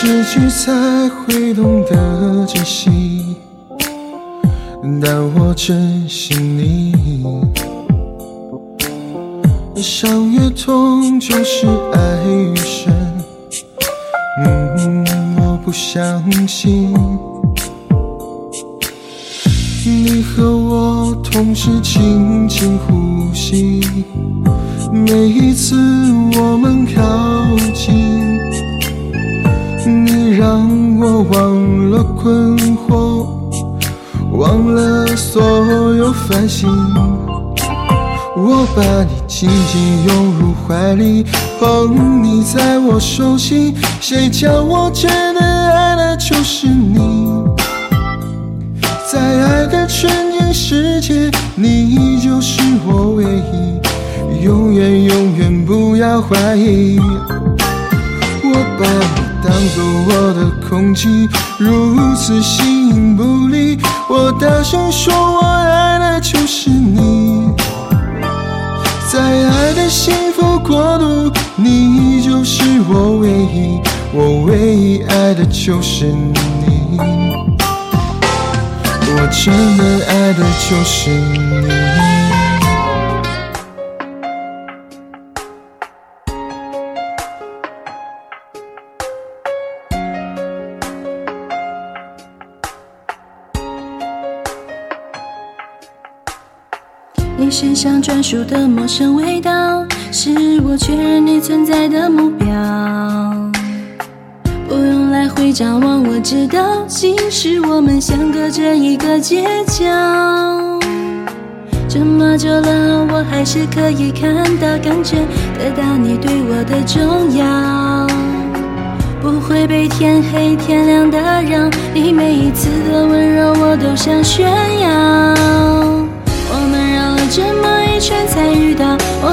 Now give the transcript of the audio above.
失去才会懂得珍惜，但我珍惜你。伤越痛，就是爱越深。嗯，我不相信你和我同时轻轻呼吸，每一次我们靠近。我忘了困惑，忘了所有烦心。我把你紧紧拥入怀里，捧你在我手心。谁叫我真的爱的就是你？在爱的纯净世界，你就是我唯一，永远永远不要怀疑。我把你。当做我的空气，如此形影不离。我大声说，我爱的就是你。在爱的幸福国度，你就是我唯一，我唯一爱的就是你。我真的爱的就是你。你身上专属的陌生味道，是我确认你存在的目标。不用来回张望，我知道，其实我们相隔着一个街角。这么久了，我还是可以看到、感觉得到你对我的重要。不会被天黑天亮打扰，你每一次的温柔，我都想炫耀。